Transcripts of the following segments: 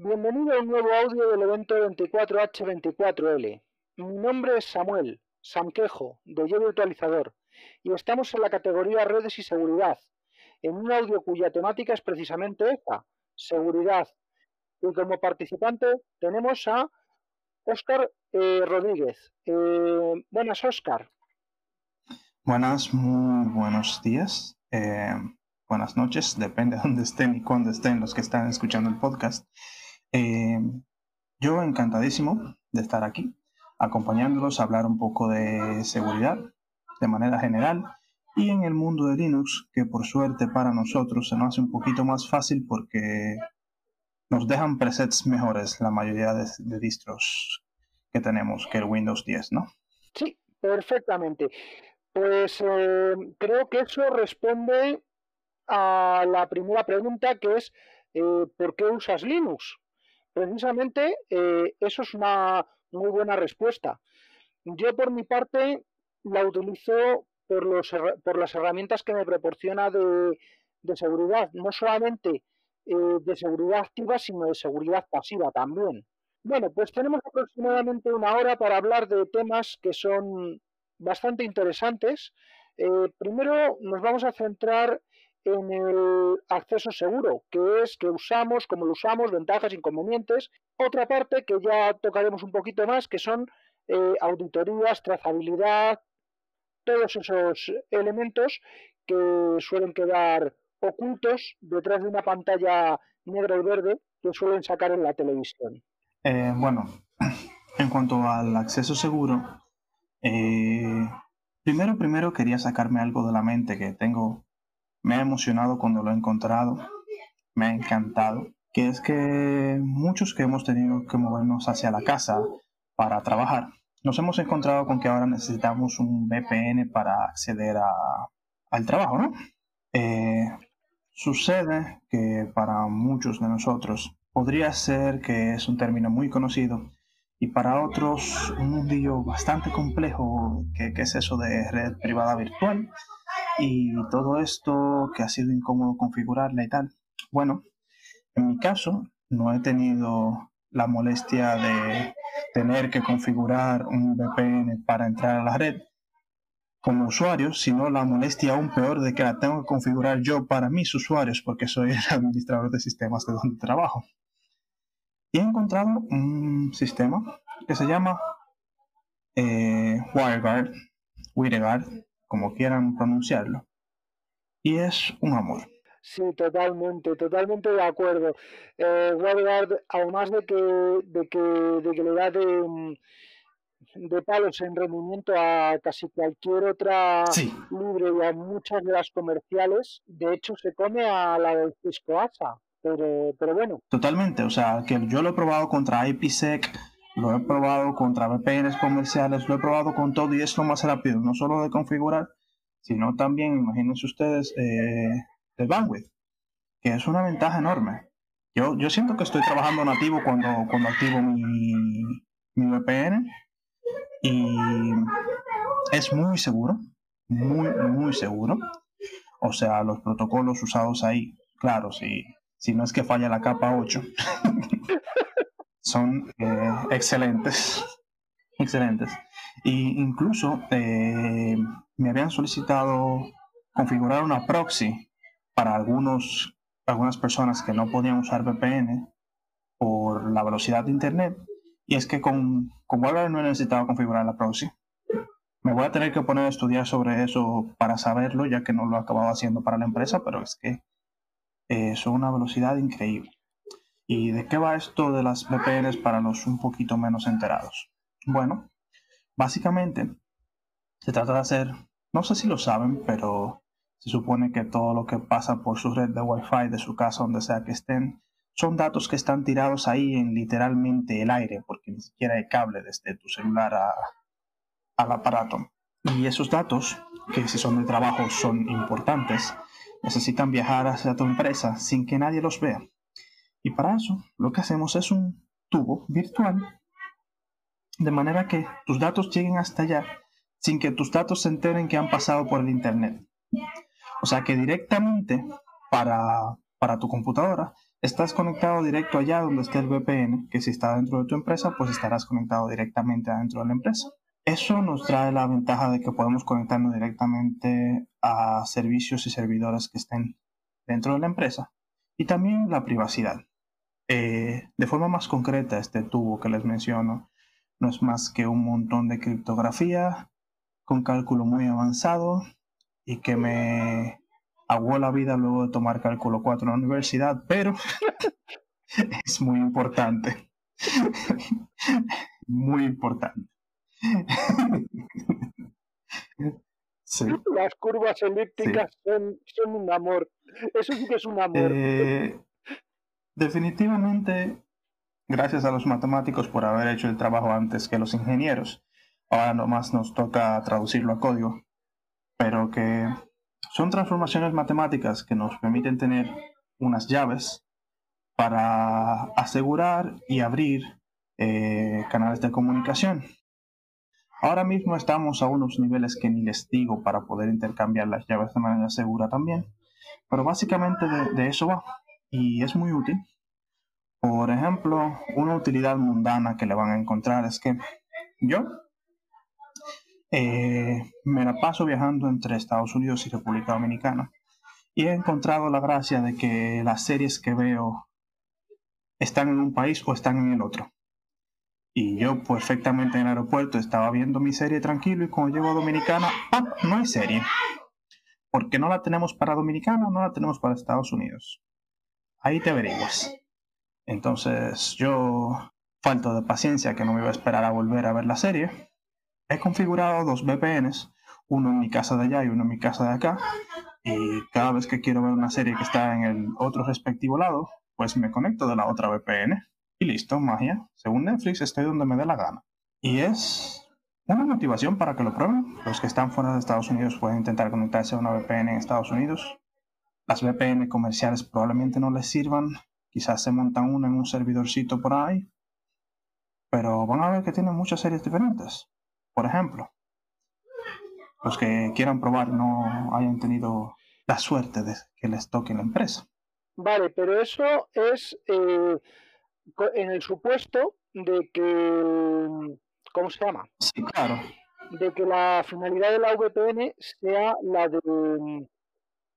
Bienvenido a un nuevo audio del evento 24H24L. Mi nombre es Samuel, Samquejo, de Yo Virtualizador, y estamos en la categoría Redes y Seguridad, en un audio cuya temática es precisamente esta, seguridad. Y como participante tenemos a Óscar eh, Rodríguez. Eh, buenas, Óscar. Buenas, muy buenos días. Eh, buenas noches, depende de dónde estén y cuándo estén los que están escuchando el podcast. Eh, yo encantadísimo de estar aquí, acompañándolos a hablar un poco de seguridad de manera general y en el mundo de Linux, que por suerte para nosotros se nos hace un poquito más fácil porque nos dejan presets mejores la mayoría de, distros que tenemos que el Windows 10, ¿no? Sí, perfectamente. Pues eh, creo que eso responde a la primera pregunta que es eh, ¿por qué usas Linux? Precisamente eh, eso es una muy buena respuesta. Yo por mi parte la utilizo por, los, por las herramientas que me proporciona de, seguridad, no solamente eh, de seguridad activa, sino de seguridad pasiva también. Bueno, pues tenemos aproximadamente una hora para hablar de temas que son bastante interesantes. primero nos vamos a centrar en el acceso seguro, que es que usamos, como lo usamos, ventajas, inconvenientes. Otra parte que ya tocaremos un poquito más, que son eh, auditorías, trazabilidad, todos esos elementos que suelen quedar ocultos detrás de una pantalla negra y verde que suelen sacar en la televisión. Eh, bueno, en cuanto al acceso seguro, eh, primero, primero quería sacarme algo de la mente que tengo me ha emocionado cuando lo he encontrado, me ha encantado, que es que muchos que hemos tenido que movernos hacia la casa para trabajar, nos hemos encontrado con que ahora necesitamos un VPN para acceder al trabajo, ¿no? Eh, sucede que para muchos de nosotros podría ser que es un término muy conocido y para otros un mundillo bastante complejo que, que es eso de red privada virtual y todo esto que ha sido incómodo configurarla y tal. Bueno, en mi caso no he tenido la molestia de tener que configurar un VPN para entrar a la red como usuario, sino la molestia aún peor de que la tengo que configurar yo para mis usuarios porque soy el administrador de sistemas de donde trabajo. Y he encontrado un sistema que se llama eh, WireGuard, WireGuard, como quieran pronunciarlo. Y es un amor. Sí, totalmente, totalmente de acuerdo. Eh, además de que, de que, de que le da de, de palos en rendimiento a casi cualquier otra libre y a muchas de las comerciales, de hecho se come a la del Cisco ASA, pero, pero bueno. Totalmente, o sea, que yo lo he probado contra IPsec, lo he probado contra VPNs comerciales, lo he probado con todo y es lo más rápido, no solo de configurar, sino también, imagínense ustedes, eh, el bandwidth, que es una ventaja enorme. Yo, yo siento que estoy trabajando nativo cuando, cuando activo mi, mi VPN y es muy seguro, muy, muy seguro. O sea, los protocolos usados ahí, claro, si, si no es que falla la capa 8. son eh, excelentes. Excelentes. Y incluso eh, me habían solicitado configurar una proxy para algunos, algunas personas que no podían usar VPN por la velocidad de Internet. Y es que con, con no he necesitado configurar la proxy. Me voy a tener que poner a estudiar sobre eso para saberlo, ya que no lo he acabado haciendo para la empresa, pero es que eh, son una velocidad increíble. ¿Y de qué va esto de las VPNs para los un poquito menos enterados? Bueno, básicamente se trata de hacer, no sé si lo saben, pero se supone que todo lo que pasa por su red de Wi-Fi de su casa, donde sea que estén, son datos que están tirados ahí en literalmente el aire, porque ni siquiera hay cable desde tu celular al aparato. Y esos datos, que si son de trabajo son importantes, necesitan viajar hacia tu empresa sin que nadie los vea. Y para eso lo que hacemos es un tubo virtual, de manera que tus datos lleguen hasta allá sin que tus datos se enteren que han pasado por el Internet. O sea que directamente para, para tu computadora estás conectado directo allá donde esté el VPN, que si está dentro de tu empresa, pues estarás conectado directamente adentro de la empresa. Eso nos trae la ventaja de que podemos conectarnos directamente a servicios y servidores que estén dentro de la empresa y también la privacidad. Eh, de forma más concreta, este tubo que les menciono no es más que un montón de criptografía con cálculo muy avanzado y que me aguó la vida luego de tomar cálculo 4 en la universidad, pero es muy importante. muy importante. Las curvas elípticas son, un amor. Eso sí que es un amor. Eh, definitivamente, gracias a los matemáticos por haber hecho el trabajo antes que los ingenieros. Ahora nomás nos toca traducirlo a código. Pero que son transformaciones matemáticas que nos permiten tener unas llaves para asegurar y abrir eh, canales de comunicación. Ahora mismo estamos a unos niveles que ni les digo para poder intercambiar las llaves de manera segura también. Pero básicamente de, eso va. Y es muy útil. Por ejemplo, una utilidad mundana que le van a encontrar es que yo eh, me la paso viajando entre Estados Unidos y República Dominicana. Y he encontrado la gracia de que las series que veo están en un país o están en el otro. Y yo perfectamente en el aeropuerto estaba viendo mi serie tranquilo y cuando llego a Dominicana, ¡ah! No hay serie. Porque no la tenemos para Dominicana, no la tenemos para Estados Unidos. Ahí te averiguas. Entonces yo, falto de paciencia que no me iba a esperar a volver a ver la serie, he configurado dos VPNs, uno en mi casa de allá y uno en mi casa de acá. Y cada vez que quiero ver una serie que está en el otro respectivo lado, pues me conecto de la otra VPN y listo, magia. Según Netflix, estoy donde me dé la gana. Y es una motivación para que lo prueben. Los que están fuera de Estados Unidos pueden intentar conectarse a una VPN en Estados Unidos. Las VPN comerciales probablemente no les sirvan. Quizás se montan una en un servidorcito por ahí. Pero van a ver que tienen muchas series diferentes. Por ejemplo, los que quieran probar no hayan tenido la suerte de que les toque la empresa. Vale, pero eso es eh, en el supuesto de que, ¿cómo se llama? Sí, claro. De que la finalidad de la VPN sea la de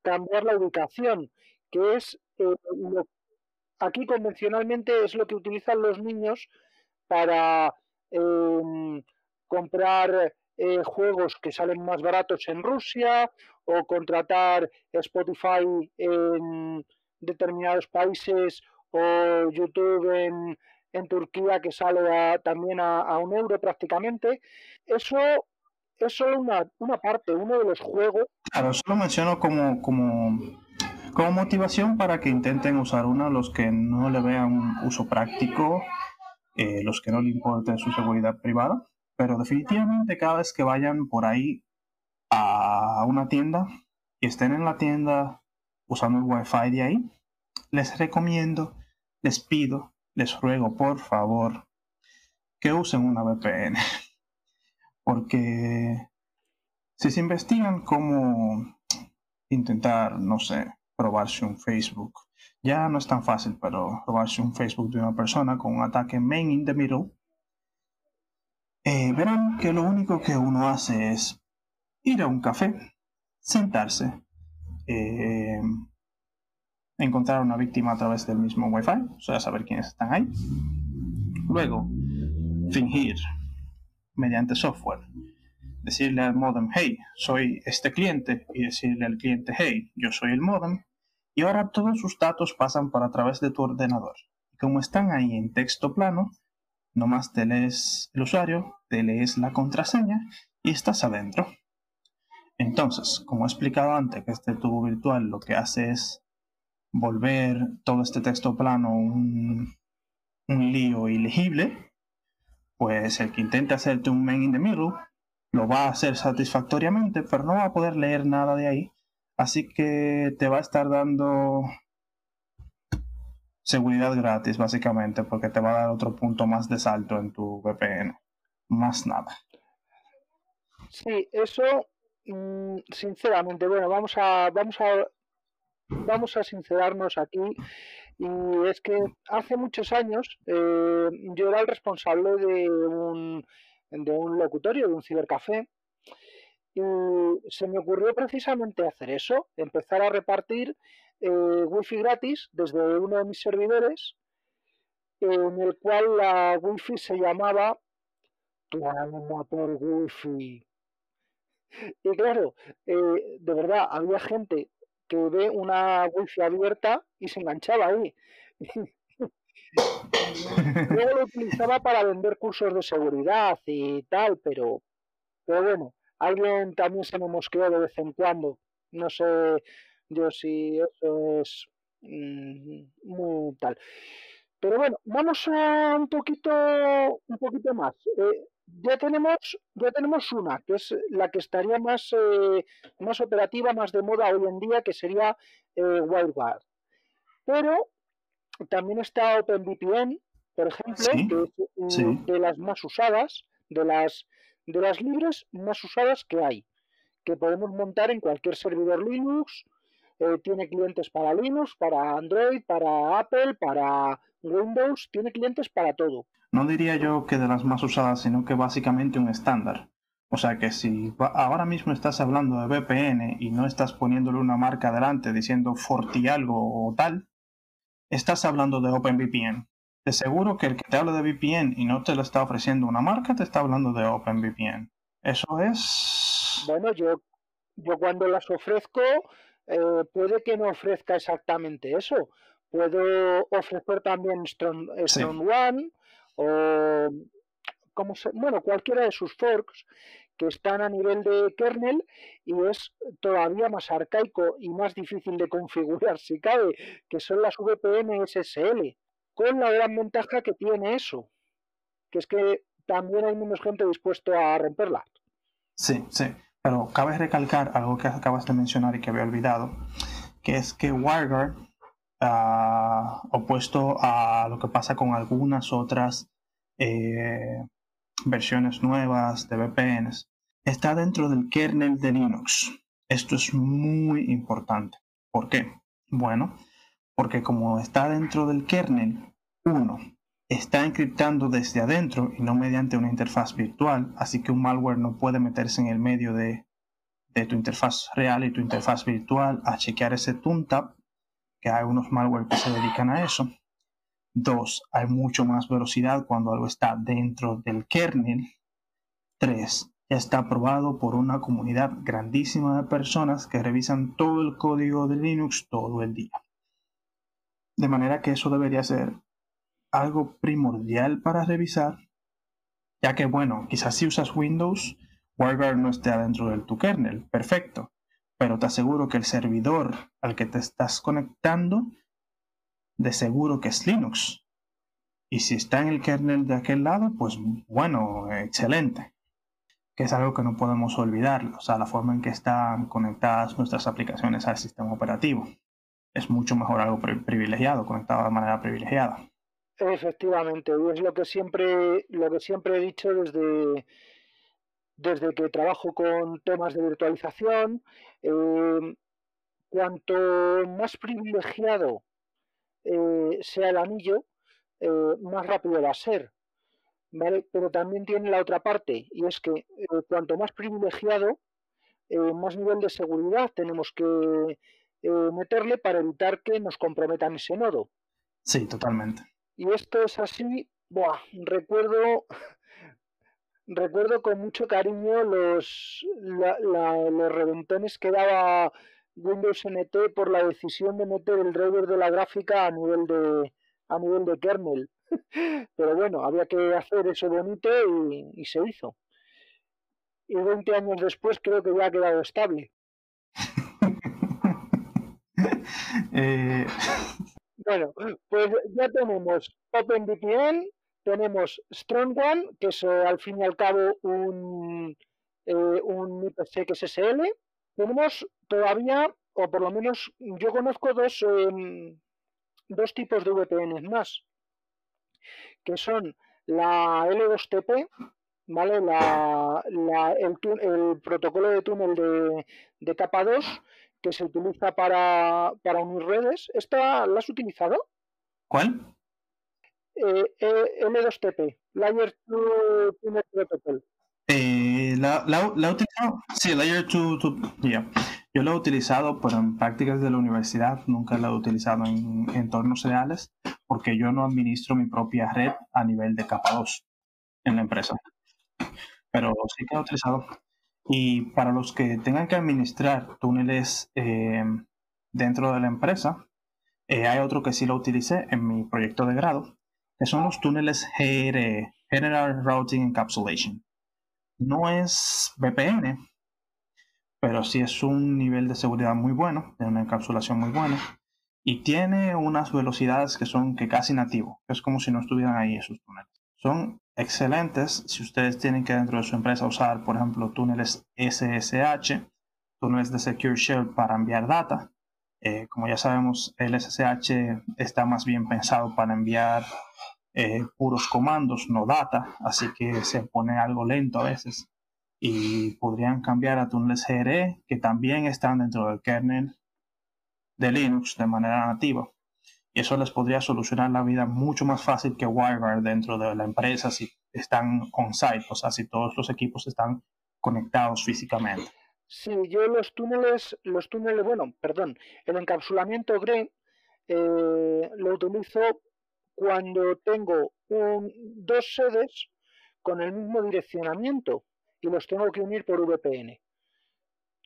cambiar la ubicación, que es eh, aquí convencionalmente es lo que utilizan los niños para em, comprar eh, juegos que salen más baratos en Rusia o contratar Spotify en determinados países o YouTube en, en Turquía que sale también a, un euro prácticamente. Eso es solo una, una parte, uno de los juegos. Claro, eso lo menciono como, como, como motivación para que intenten usar uno los que no le vean un uso práctico, eh, los que no le importe su seguridad privada. Pero definitivamente cada vez que vayan por ahí a una tienda y estén en la tienda usando el wifi de ahí, les recomiendo les pido, les ruego, por favor, que usen una VPN. Porque si se investigan cómo intentar, no sé, probarse un Facebook, ya no es tan fácil, pero probarse un Facebook de una persona con un ataque main in the middle, eh, verán que lo único que uno hace es ir a un café, sentarse, eh, encontrar una víctima a través del mismo Wi-Fi, o sea, saber quiénes están ahí. Luego, fingir mediante software. Decirle al modem, hey, soy este cliente, y decirle al cliente, hey, yo soy el modem. Y ahora todos sus datos pasan por a través de tu ordenador. Y como están ahí en texto plano, nomás te lees el usuario, te lees la contraseña y estás adentro. Entonces, como he explicado antes, que este tubo virtual lo que hace es volver todo este texto plano un, un lío ilegible, pues el que intente hacerte un main in the middle lo va a hacer satisfactoriamente, pero no va a poder leer nada de ahí. Así que te va a estar dando seguridad gratis, básicamente, porque te va a dar otro punto más de salto en tu VPN. Más nada. Sí, eso, mm, sinceramente, bueno, vamos a, vamos a vamos a sincerarnos aquí y es que hace muchos años eh, yo era el responsable de un, de un locutorio, de un cibercafé, y se me ocurrió precisamente hacer eso, empezar a repartir eh, wifi gratis desde uno de mis servidores, en el cual la wifi se llamaba tu alma por wifi. Y claro, eh, de verdad, había gente que ve una wifi abierta y se enganchaba ahí. Luego lo utilizaba para vender cursos de seguridad y tal, pero, pero bueno, alguien también se me mosqueó de vez en cuando. No sé yo si eso es mm, muy tal. Pero bueno, vamos a un poquito, un poquito más. Eh, ya tenemos, ya tenemos una, que es la que estaría más, eh, más operativa, más de moda hoy en día, que sería eh. Pero también está OpenVPN, por ejemplo, que es de las más usadas, de las, de las libres más usadas que hay, que podemos montar en cualquier servidor Linux. Eh, tiene clientes para Linux, para Android, para Apple, para Windows, tiene clientes para todo. No diría yo que de las más usadas, sino que básicamente un estándar. O sea que si ahora mismo estás hablando de VPN y no estás poniéndole una marca adelante diciendo Forti algo o tal, estás hablando de OpenVPN. De seguro que el que te habla de VPN y no te lo está ofreciendo una marca, te está hablando de OpenVPN. Eso es... Bueno, yo, yo cuando las ofrezco, eh, puede que no ofrezca exactamente eso. Puedo ofrecer también Strong, One o como bueno, cualquiera de sus forks que están a nivel de kernel y es todavía más arcaico y más difícil de configurar si cabe, que son las VPN SSL, con la gran ventaja que tiene eso, que es que también hay menos gente dispuesto a romperla. Sí, sí, pero cabe recalcar algo que acabas de mencionar y que había olvidado, que es que WireGuard, uh, opuesto a lo que pasa con algunas otras eh, versiones nuevas de VPNs, está dentro del kernel de Linux. Esto es muy importante. ¿Por qué? Bueno, porque como está dentro del kernel, uno, está encriptando desde adentro y no mediante una interfaz virtual, así que un malware no puede meterse en el medio de, tu interfaz real y tu interfaz virtual a chequear ese tune-tap, que hay unos malware que se dedican a eso. Dos, hay mucho más velocidad cuando algo está dentro del kernel. Tres, está aprobado por una comunidad grandísima de personas que revisan todo el código de Linux todo el día. De manera que eso debería ser algo primordial para revisar, ya que bueno, quizás si usas Windows, WireGuard no esté dentro del tu kernel, perfecto, pero te aseguro que el servidor al que te estás conectando, de seguro que es Linux. Y si está en el kernel de aquel lado, pues bueno, excelente que es algo que no podemos olvidar, o sea, la forma en que están conectadas nuestras aplicaciones al sistema operativo. Es mucho mejor algo privilegiado, conectado de manera privilegiada. Efectivamente, es lo que siempre, lo que siempre he dicho desde, desde que trabajo con temas de virtualización. Eh, cuanto más privilegiado eh, sea el anillo, eh, más rápido va a ser. Pero también tiene la otra parte, y es que eh, cuanto más privilegiado, más nivel de seguridad tenemos que meterle para evitar que nos comprometan ese nodo. Sí, totalmente. Y esto es así, buah, recuerdo, recuerdo con mucho cariño los, los reventones que daba Windows NT por la decisión de meter el driver de la gráfica a nivel de, a nivel de kernel. Pero bueno, había que hacer eso bonito y, se hizo. Y 20 años después creo que ya ha quedado estable. Eh, bueno, pues ya tenemos OpenVPN, tenemos StrongOne, que es al fin y al cabo un, eh, un IPsec SSL. Tenemos todavía, o por lo menos yo conozco dos, em, dos tipos de VPN más que son la L2TP, ¿vale? La, el, protocolo de túnel de, capa 2, que se utiliza para, para unir redes. ¿Esta la has utilizado? ¿Cuál? Eh, eh, M2TP, Layer 2 Tunnel Protocol. Eh, la, la, he utilizado, sí, Layer 2, yo lo he utilizado, pero en prácticas de la universidad nunca lo he utilizado en entornos reales porque yo no administro mi propia red a nivel de capa 2 en la empresa. Pero sí que he utilizado. Y para los que tengan que administrar túneles eh, dentro de la empresa, eh, hay otro que sí lo utilicé en mi proyecto de grado, que son los túneles GRE, General Routing Encapsulation. No es VPN, pero sí es un nivel de seguridad muy bueno, de una encapsulación muy buena, y tiene unas velocidades que son que casi nativo, es como si no estuvieran ahí esos túneles. Son excelentes si ustedes tienen que dentro de su empresa usar, por ejemplo, túneles SSH, túneles de Secure Shell para enviar data. Eh, como ya sabemos, el SSH está más bien pensado para enviar eh, puros comandos, no data, así que se pone algo lento a veces y podrían cambiar a túneles GRE que también están dentro del kernel de Linux de manera nativa. Y eso les podría solucionar la vida mucho más fácil que WireGuard dentro de la empresa si están on-site, o sea, si todos los equipos están conectados físicamente. Sí, yo los túneles, los túneles, bueno, perdón, el encapsulamiento GRE eh, lo utilizo cuando tengo un, dos sedes con el mismo direccionamiento y los tengo que unir por VPN.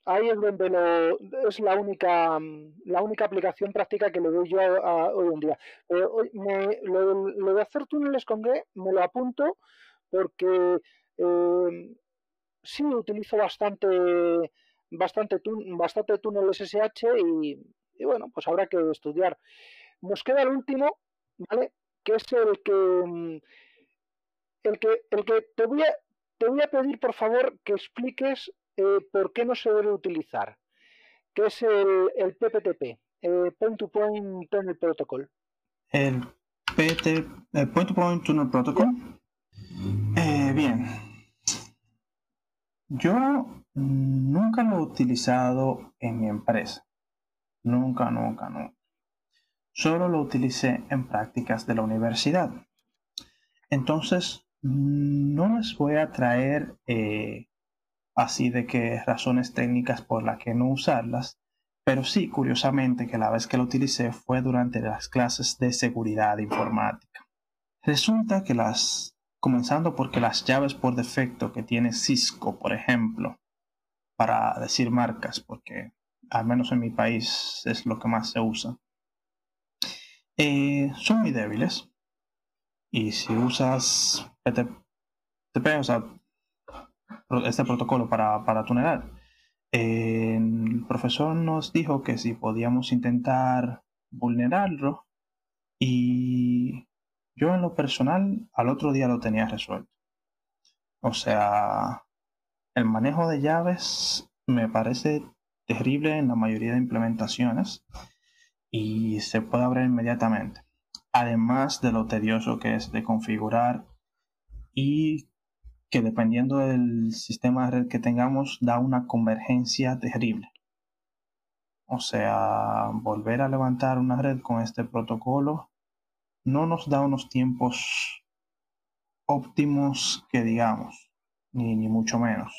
Ahí es donde lo, es la única, la única aplicación práctica que le doy yo hoy en día. me, lo, de hacer túneles con G me lo apunto porque eh, sí utilizo bastante, bastante, bastante túneles SSH y, y, bueno, pues habrá que estudiar. Nos queda el último, ¿vale? Que es el que, el que, el que te voy a, te voy a pedir, por favor, que expliques eh, por qué no se debe utilizar, que es el, el PPTP, el Point to Point Tunnel Protocol. El, PT, Point to Point Tunnel Protocol. Eh, bien. Yo nunca lo he utilizado en mi empresa. Nunca, nunca, nunca. Solo lo utilicé en prácticas de la universidad. Entonces, no les voy a traer eh, así de que razones técnicas por las que no usarlas, pero sí, curiosamente, que la vez que lo utilicé fue durante las clases de seguridad informática. Resulta que las, comenzando porque las llaves por defecto que tiene Cisco, por ejemplo, para decir marcas, porque al menos en mi país es lo que más se usa, eh, son muy débiles. Y si usas este protocolo para, para tunelar, el profesor nos dijo que si podíamos intentar vulnerarlo y yo en lo personal al otro día lo tenía resuelto. O sea, el manejo de llaves me parece terrible en la mayoría de implementaciones y se puede abrir inmediatamente además de lo tedioso que es de configurar y que dependiendo del sistema de red que tengamos da una convergencia terrible. O sea, volver a levantar una red con este protocolo no nos da unos tiempos óptimos que digamos, ni, ni mucho menos.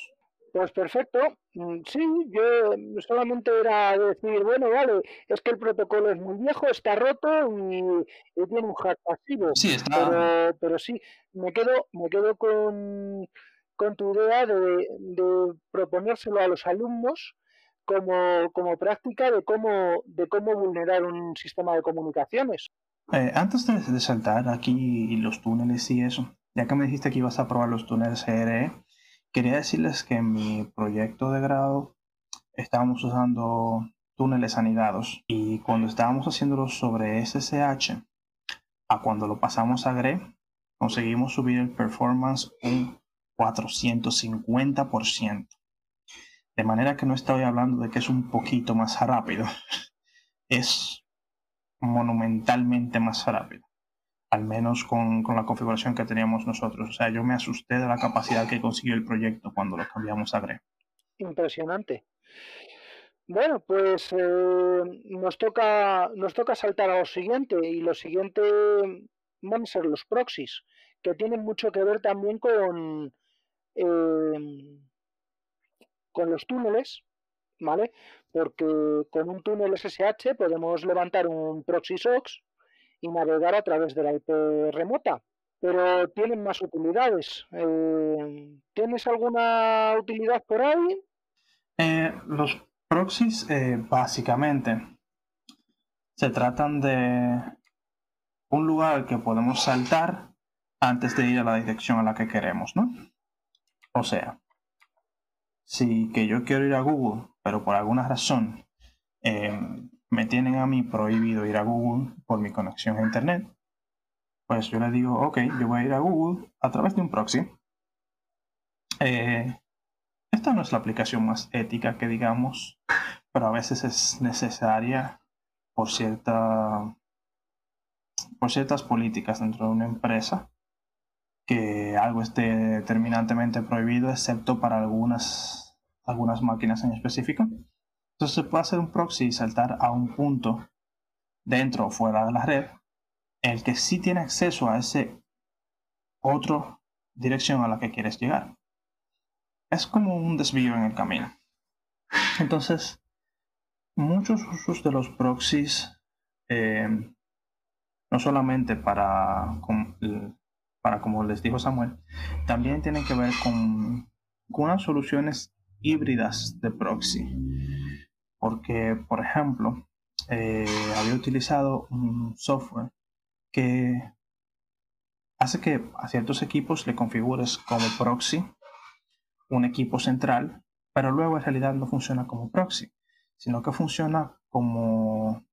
Pues perfecto. Mm, sí, yo solamente era decir, bueno, vale, es que el protocolo es muy viejo, está roto y, tiene un hack pasivo. Sí, está. Pero, sí, me quedo, me quedo con, tu idea de, proponérselo a los alumnos como, como práctica de cómo, de cómo vulnerar un sistema de comunicaciones. Eh, antes de, saltar aquí los túneles y eso, ya que me dijiste que ibas a probar los túneles GRE, Quería decirles que en mi proyecto de grado estábamos usando túneles anidados y cuando estábamos haciéndolo sobre SSH a cuando lo pasamos a GRE conseguimos subir el performance un 450%. De manera que no estoy hablando de que es un poquito más rápido, es monumentalmente más rápido al menos con, la configuración que teníamos nosotros. O sea, yo me asusté de la capacidad que consiguió el proyecto cuando lo cambiamos a GRE. Impresionante. Bueno, pues eh, nos toca nos toca saltar a lo siguiente y lo siguiente van a ser los proxies, que tienen mucho que ver también con eh, con los túneles, ¿vale? Porque con un túnel SSH podemos levantar un proxy SOX y navegar a través de la IP remota, pero tienen más utilidades. Eh, ¿Tienes alguna utilidad por ahí? Eh, los proxies, eh, básicamente, se tratan de un lugar que podemos saltar antes de ir a la dirección a la que queremos, ¿no? O sea, si que yo quiero ir a Google, pero por alguna razón eh, me tienen a mí prohibido ir a Google por mi conexión a Internet, pues yo le digo, ok, yo voy a ir a Google a través de un proxy. Eh, esta no es la aplicación más ética que digamos, pero a veces es necesaria por cierta por ciertas políticas dentro de una empresa que algo esté determinantemente prohibido, excepto para algunas, algunas máquinas en específico. Entonces se puede hacer un proxy y saltar a un punto dentro o fuera de la red, el que sí tiene acceso a ese otro dirección a la que quieres llegar. Es como un desvío en el camino. Entonces, muchos usos de los proxies, eh, no solamente para, para, como les dijo Samuel, también tienen que ver con, unas soluciones híbridas de proxy. Porque, por ejemplo, eh, había utilizado un software que hace que a ciertos equipos le configures como proxy un equipo central, pero luego en realidad no funciona como proxy, sino que funciona como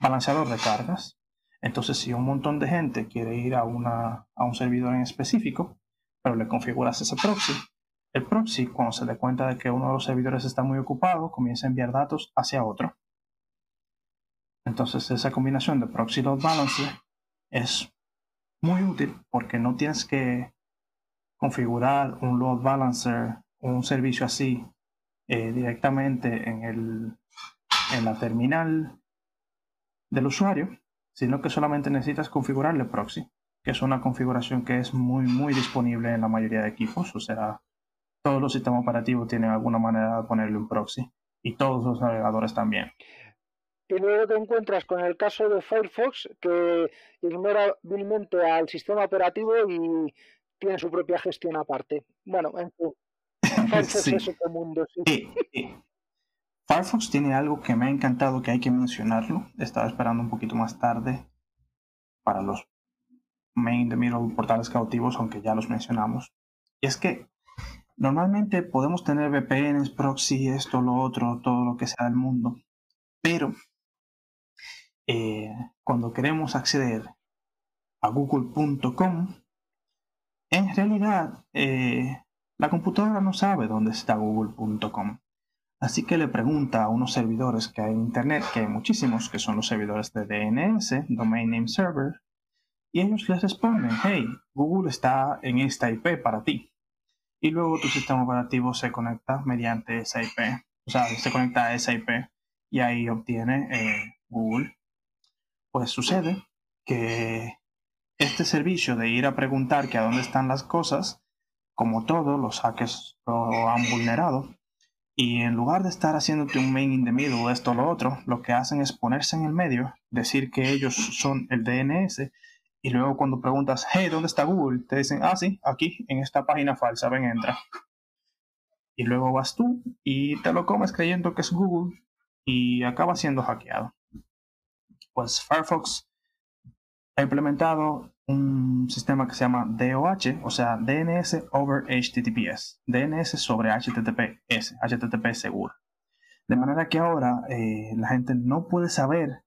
balanceador de cargas entonces, si un montón de gente quiere ir a, una, a un servidor en específico, pero le configuras ese proxy, el proxy, cuando se dé cuenta de que uno de los servidores está muy ocupado, comienza a enviar datos hacia otro. Entonces, esa combinación de proxy load balancer es muy útil porque no tienes que configurar un load balancer un servicio así eh, directamente en, el, en la terminal del usuario, sino que solamente necesitas configurarle proxy, que es una configuración que es muy, muy disponible en la mayoría de equipos, o sea, todos los sistemas operativos tienen alguna manera de ponerle un proxy y todos los navegadores también. Y luego te encuentras con el caso de Firefox que ignora vilmente al sistema operativo y tiene su propia gestión aparte. Bueno, en fin, Firefox es otro mundo. Sí. Firefox tiene algo que me ha encantado que hay que mencionarlo. Estaba esperando un poquito más tarde para los main de middle portales cautivos, aunque ya los mencionamos. Y es que normalmente podemos tener VPNs, proxy, esto, lo otro, todo lo que sea del mundo. Pero eh, cuando queremos acceder a google.com, en realidad eh, la computadora no sabe dónde está google.com. Así que le pregunta a unos servidores que hay en Internet, que hay muchísimos, que son los servidores de DNS, Domain Name Server, y ellos les responden, hey, Google está en esta IP para ti. Y luego tu sistema operativo se conecta mediante esa IP, o sea, se conecta a esa IP y ahí obtiene eh, Google. Pues sucede que este servicio de ir a preguntar que a dónde están las cosas, como todo, los hackers lo han vulnerado y en lugar de estar haciéndote un main in the middle, esto o lo otro, lo que hacen es ponerse en el medio, decir que ellos son el DNS, y luego cuando preguntas, hey, ¿dónde está Google? Te dicen, ah, sí, aquí, en esta página falsa, ven, entra. Y luego vas tú y te lo comes creyendo que es Google y acaba siendo hackeado. Pues Firefox ha implementado un sistema que se llama DOH, o sea, DNS over HTTPS, DNS sobre HTTPS, HTTP seguro. De manera que ahora eh, la gente no puede saber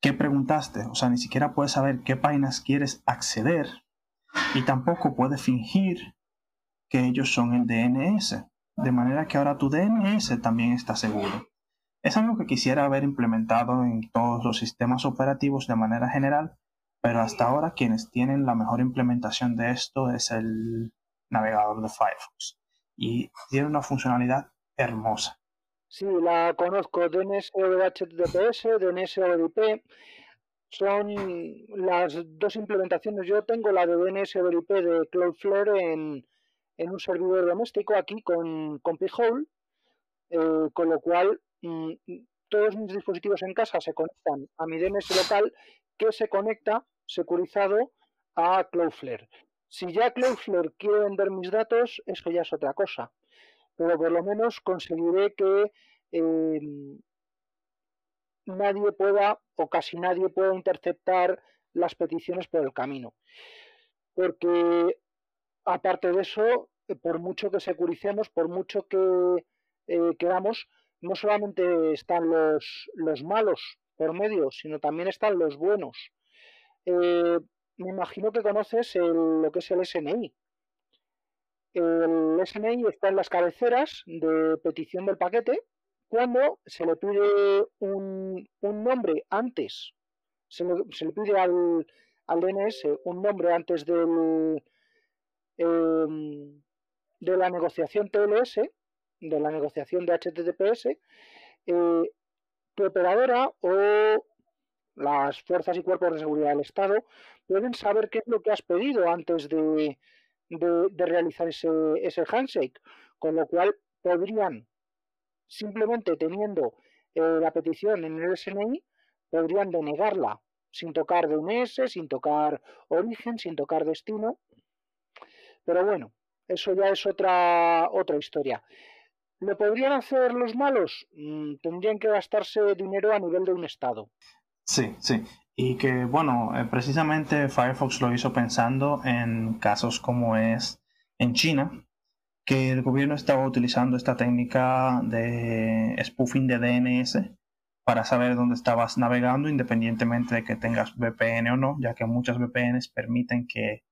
qué preguntaste, o sea, ni siquiera puede saber qué páginas quieres acceder y tampoco puede fingir que ellos son el DNS. De manera que ahora tu DNS también está seguro. Es algo que quisiera haber implementado en todos los sistemas operativos de manera general, pero hasta ahora quienes tienen la mejor implementación de esto es el navegador de Firefox y tiene una funcionalidad hermosa. Sí, la conozco, DNS over HTTPS, DNS over IP. Son las dos implementaciones. Yo tengo la de DNS over IP de Cloudflare en, en un servidor doméstico aquí con, con P-Hole, eh, con lo cual mm, todos mis dispositivos en casa se conectan a mi DNS local que se conecta securizado a Cloudflare. Si ya Cloudflare quiere vender mis datos, eso ya es otra cosa. Pero por lo menos conseguiré que nadie pueda o casi nadie pueda interceptar las peticiones por el camino. Porque aparte de eso, eh, por mucho que securicemos, por mucho que eh, queramos, no solamente están los, los, malos por medio, sino también están los buenos. Eh, me imagino que conoces lo que es el SNI. El SNI está en las cabeceras de petición del paquete cuando se le pide un, nombre antes, se le, pide al, DNS un nombre antes del, em, de la negociación TLS, de la negociación de HTTPS, eh, tu operadora o las fuerzas y cuerpos de seguridad del Estado pueden saber qué es lo que has pedido antes de, de realizar ese, ese handshake, con lo cual podrían simplemente teniendo eh, la petición en el SNI, podrían denegarla sin tocar DNS, sin tocar origen, sin tocar destino. Pero bueno, eso ya es otra, otra historia. ¿Lo podrían hacer los malos? Mm, tendrían que gastarse dinero a nivel de un estado. Sí, sí. Y que, bueno, eh, precisamente Firefox lo hizo pensando en casos como es en China, que el gobierno estaba utilizando esta técnica de spoofing de DNS para saber dónde estabas navegando independientemente de que tengas VPN o no, ya que muchas VPNs permiten que,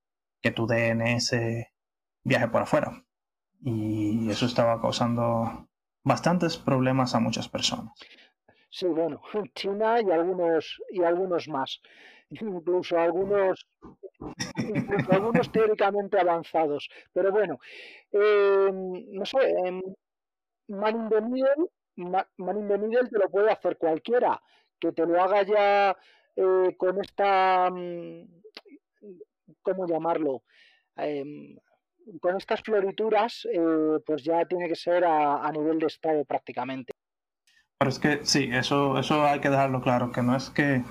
tu DNS viaje por afuera. Y eso estaba causando bastantes problemas a muchas personas. Sí, bueno, China y algunos, y algunos más incluso algunos, algunos teóricamente avanzados. Pero bueno, em, no sé, eh, Man in the Middle, Man in the Middle te lo puede hacer cualquiera, que te lo haga ya eh, con esta, mm, ¿cómo llamarlo? Em, con estas florituras, eh, pues ya tiene que ser a, a nivel de estado prácticamente. Pero es que sí, eso, eso hay que dejarlo claro, que no es que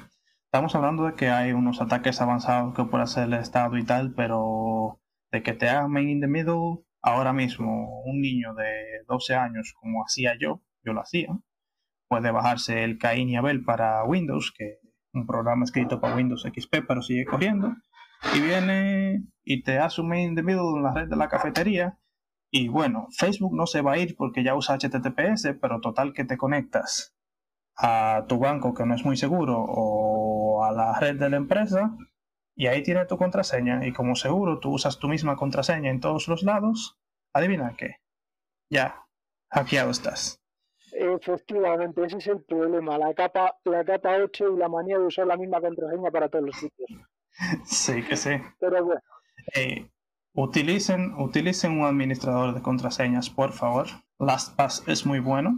Estamos hablando de que hay unos ataques avanzados que puede hacer el Estado y tal, pero de que te hagan main in the middle, ahora mismo un niño de 12 años, como hacía yo, yo lo hacía, puede bajarse el Cain y Abel para Windows, que un programa escrito para Windows XP, pero sigue corriendo, y viene y te hace un main in the middle en la red de la cafetería. Y bueno, Facebook no se va a ir porque ya usa HTTPS, pero total que te conectas a tu banco que no es muy seguro o a la red de la empresa y ahí tienes tu contraseña y como seguro tú usas tu misma contraseña en todos los lados, adivina qué, ya, hackeado estás. Efectivamente, ese es el problema, la capa, la capa 8 y la manía de usar la misma contraseña para todos los sitios. sí, que sí. Pero bueno. Eh, utilicen, utilicen un administrador de contraseñas, por favor. LastPass es muy bueno.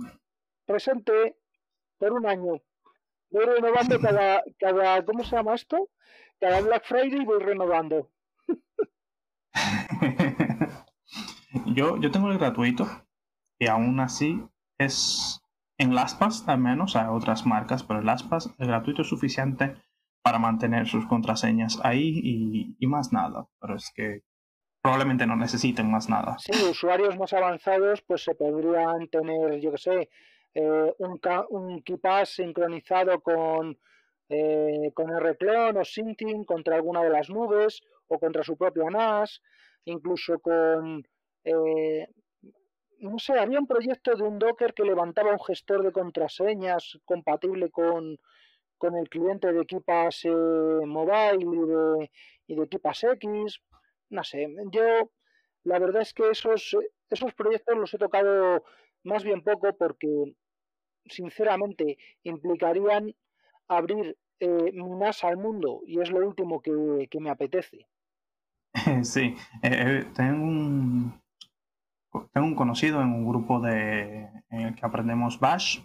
Presente por un año. Voy renovando cada, cada, ¿cómo se llama esto? Cada Black Friday voy renovando. yo, yo tengo el gratuito y aún así es en LastPass al menos, hay otras marcas, pero el LastPass el gratuito es suficiente para mantener sus contraseñas ahí y, y, más nada. Pero es que probablemente no necesiten más nada. Sí, usuarios más avanzados pues se podrían tener, yo qué sé, eh, un, un KeePass sincronizado con, eh, con o Syncing contra alguna de las nubes o contra su propia NAS, incluso con... Eh, no sé, había un proyecto de un Docker que levantaba un gestor de contraseñas compatible con, con el cliente de KeePass Mobile y de, y de KeePass X. No sé, yo la verdad es que esos, esos proyectos los he tocado más bien poco porque sinceramente implicarían abrir eh, mi al mundo y es lo último que, me apetece. Sí, eh, eh, tengo un, tengo un conocido en un grupo de, en el que aprendemos Bash,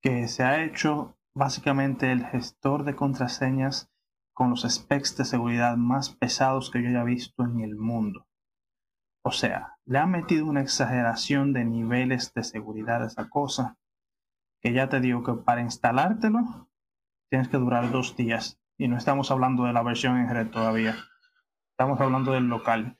que se ha hecho básicamente el gestor de contraseñas con los specs de seguridad más pesados que yo haya visto en el mundo. O sea, le ha metido una exageración de niveles de seguridad a esa cosa, que ya te digo que para instalártelo tienes que durar dos días. Y no estamos hablando de la versión en red todavía. Estamos hablando del local.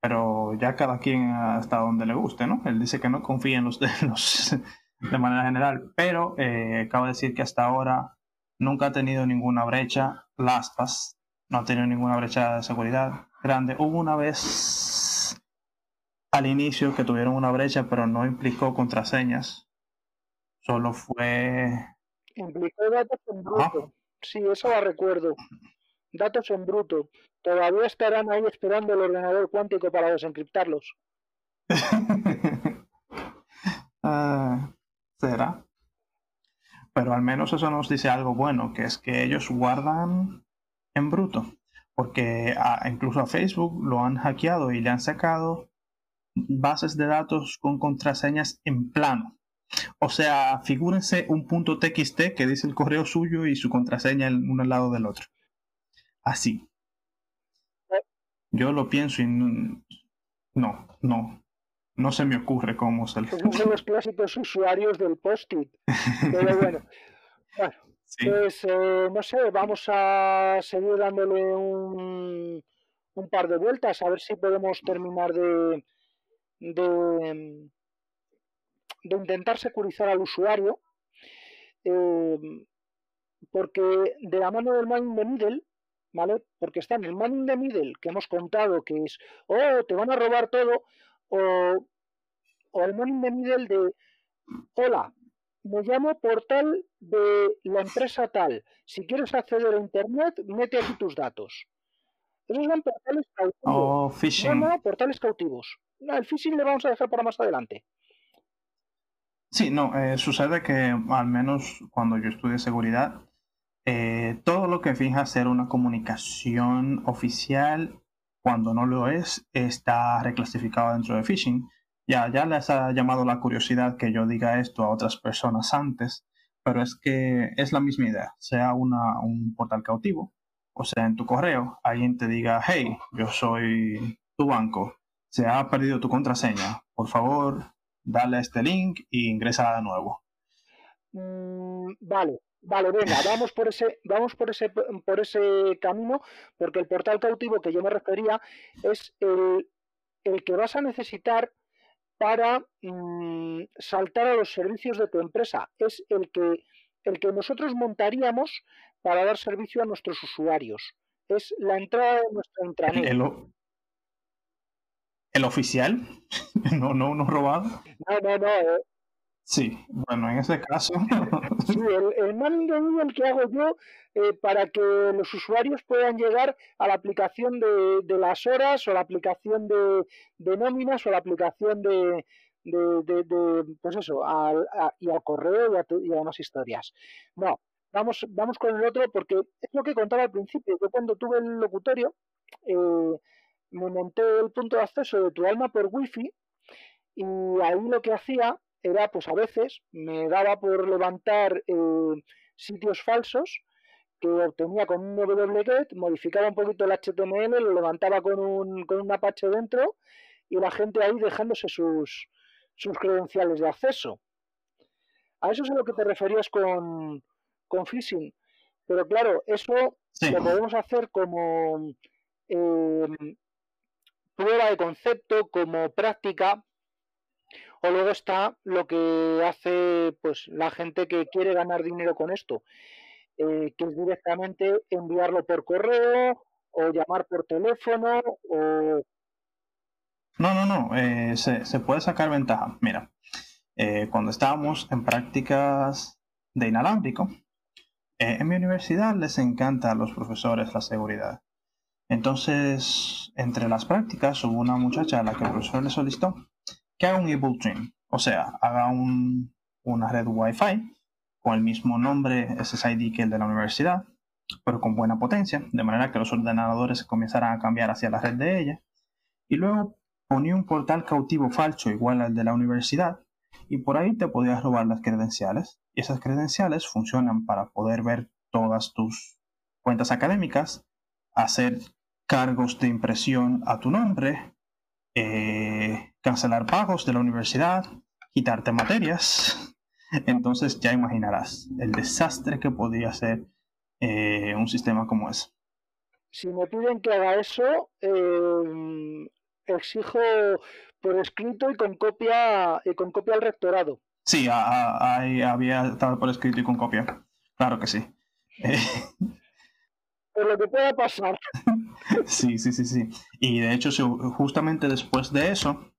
Pero ya cada quien hasta donde le guste, ¿no? Él dice que no confía en los de, los, de manera general, pero eh, acabo de decir que hasta ahora nunca ha tenido ninguna brecha. LastPass no ha tenido ninguna brecha de seguridad grande. Hubo una vez al inicio que tuvieron una brecha, pero no implicó contraseñas. Solo fue. Implicó datos en bruto. Sí, eso la recuerdo. Datos en bruto. Todavía estarán ahí esperando el ordenador cuántico para desencriptarlos. Ah, ¿Será? Pero al menos eso nos dice algo bueno, que es que ellos guardan en bruto. Porque incluso a Facebook lo han hackeado y le han sacado bases de datos con contraseñas en plano. O sea, figúrense un punto TXT que dice el correo suyo y su contraseña en uno al lado del otro. Así. Yo lo pienso y no, no, no se me ocurre cómo se Esos son los clásicos usuarios del post-it. Pero bueno, pues eh, no sé, vamos a seguir dándole un, un, par de vueltas a ver si podemos terminar de, de, de intentar securizar al usuario. Eh, porque de la mano del man in the middle, ¿vale? Porque está en el man in the middle que hemos contado que es, oh, te van a robar todo, o, o el morning de middle de hola, me llamo portal de la empresa tal. Si quieres acceder a internet, mete aquí tus datos. Esos son portales cautivos. Oh, phishing. No, portales cautivos. No, el phishing le vamos a dejar para más adelante. Sí, no, eh, sucede que al menos cuando yo estudié seguridad, eh, todo lo que finja ser una comunicación oficial cuando no lo es, está reclasificado dentro de phishing. Ya, ya les ha llamado la curiosidad que yo diga esto a otras personas antes, pero es que es la misma idea, sea una, un portal cautivo, o sea, en tu correo, alguien te diga, hey, yo soy tu banco, se ha perdido tu contraseña, por favor, dale este link y ingresa de nuevo. Mm, vale, Vale, venga, vamos por ese, vamos por ese, por ese camino, porque el portal cautivo que yo me refería es el, que vas a necesitar para mm, saltar a los servicios de tu empresa. Es el que, el que nosotros montaríamos para dar servicio a nuestros usuarios. Es la entrada de nuestra intranet. ¿El, oficial? no, no, no robado. No, no, no. Eh, Sí, bueno, en ese caso. sí, el, el manning que hago yo eh, para que los usuarios puedan llegar a la aplicación de, de las horas o la aplicación de, de, nóminas o la aplicación de, de, pues eso, al, y al correo y a, y a demás historias. No, vamos, vamos con el otro porque es lo que contaba al principio. Yo cuando tuve el locutorio, eh, me monté el punto de acceso de tu alma por wifi y ahí lo que hacía era, pues a veces me daba por levantar eh, sitios falsos que obtenía con un wget, modificaba un poquito el HTML, lo levantaba con un, con un Apache dentro y la gente ahí dejándose sus, sus credenciales de acceso. A eso es a lo que te referías con, con phishing. Pero claro, eso lo podemos hacer como eh, prueba de concepto, como práctica, o luego está lo que hace pues la gente que quiere ganar dinero con esto, eh, que es directamente enviarlo por correo o llamar por teléfono o... No, no, no, eh, se, puede sacar ventaja. Mira, eh, cuando estábamos en prácticas de inalámbrico, en mi universidad les encanta a los profesores la seguridad. Entonces, entre las prácticas hubo una muchacha a la que el profesor le solicitó que haga un Evil Dream, o sea, haga un, una red Wi-Fi con el mismo nombre SSID que el de la universidad, pero con buena potencia, de manera que los ordenadores comenzaran a cambiar hacia la red de ella. Y luego ponía un portal cautivo falso igual al de la universidad y por ahí te podías robar las credenciales. Y esas credenciales funcionan para poder ver todas tus cuentas académicas, hacer cargos de impresión a tu nombre, eh, cancelar pagos de la universidad, quitarte materias. Entonces ya imaginarás el desastre que podría ser eh, un sistema como ese. Si me piden que haga eso, eh, exijo por escrito y con copia y con copia al rectorado. Sí, había estado por escrito y con copia. Claro que sí. Por lo que pueda pasar. sí, sí, sí, sí. Y de hecho, justamente después de eso,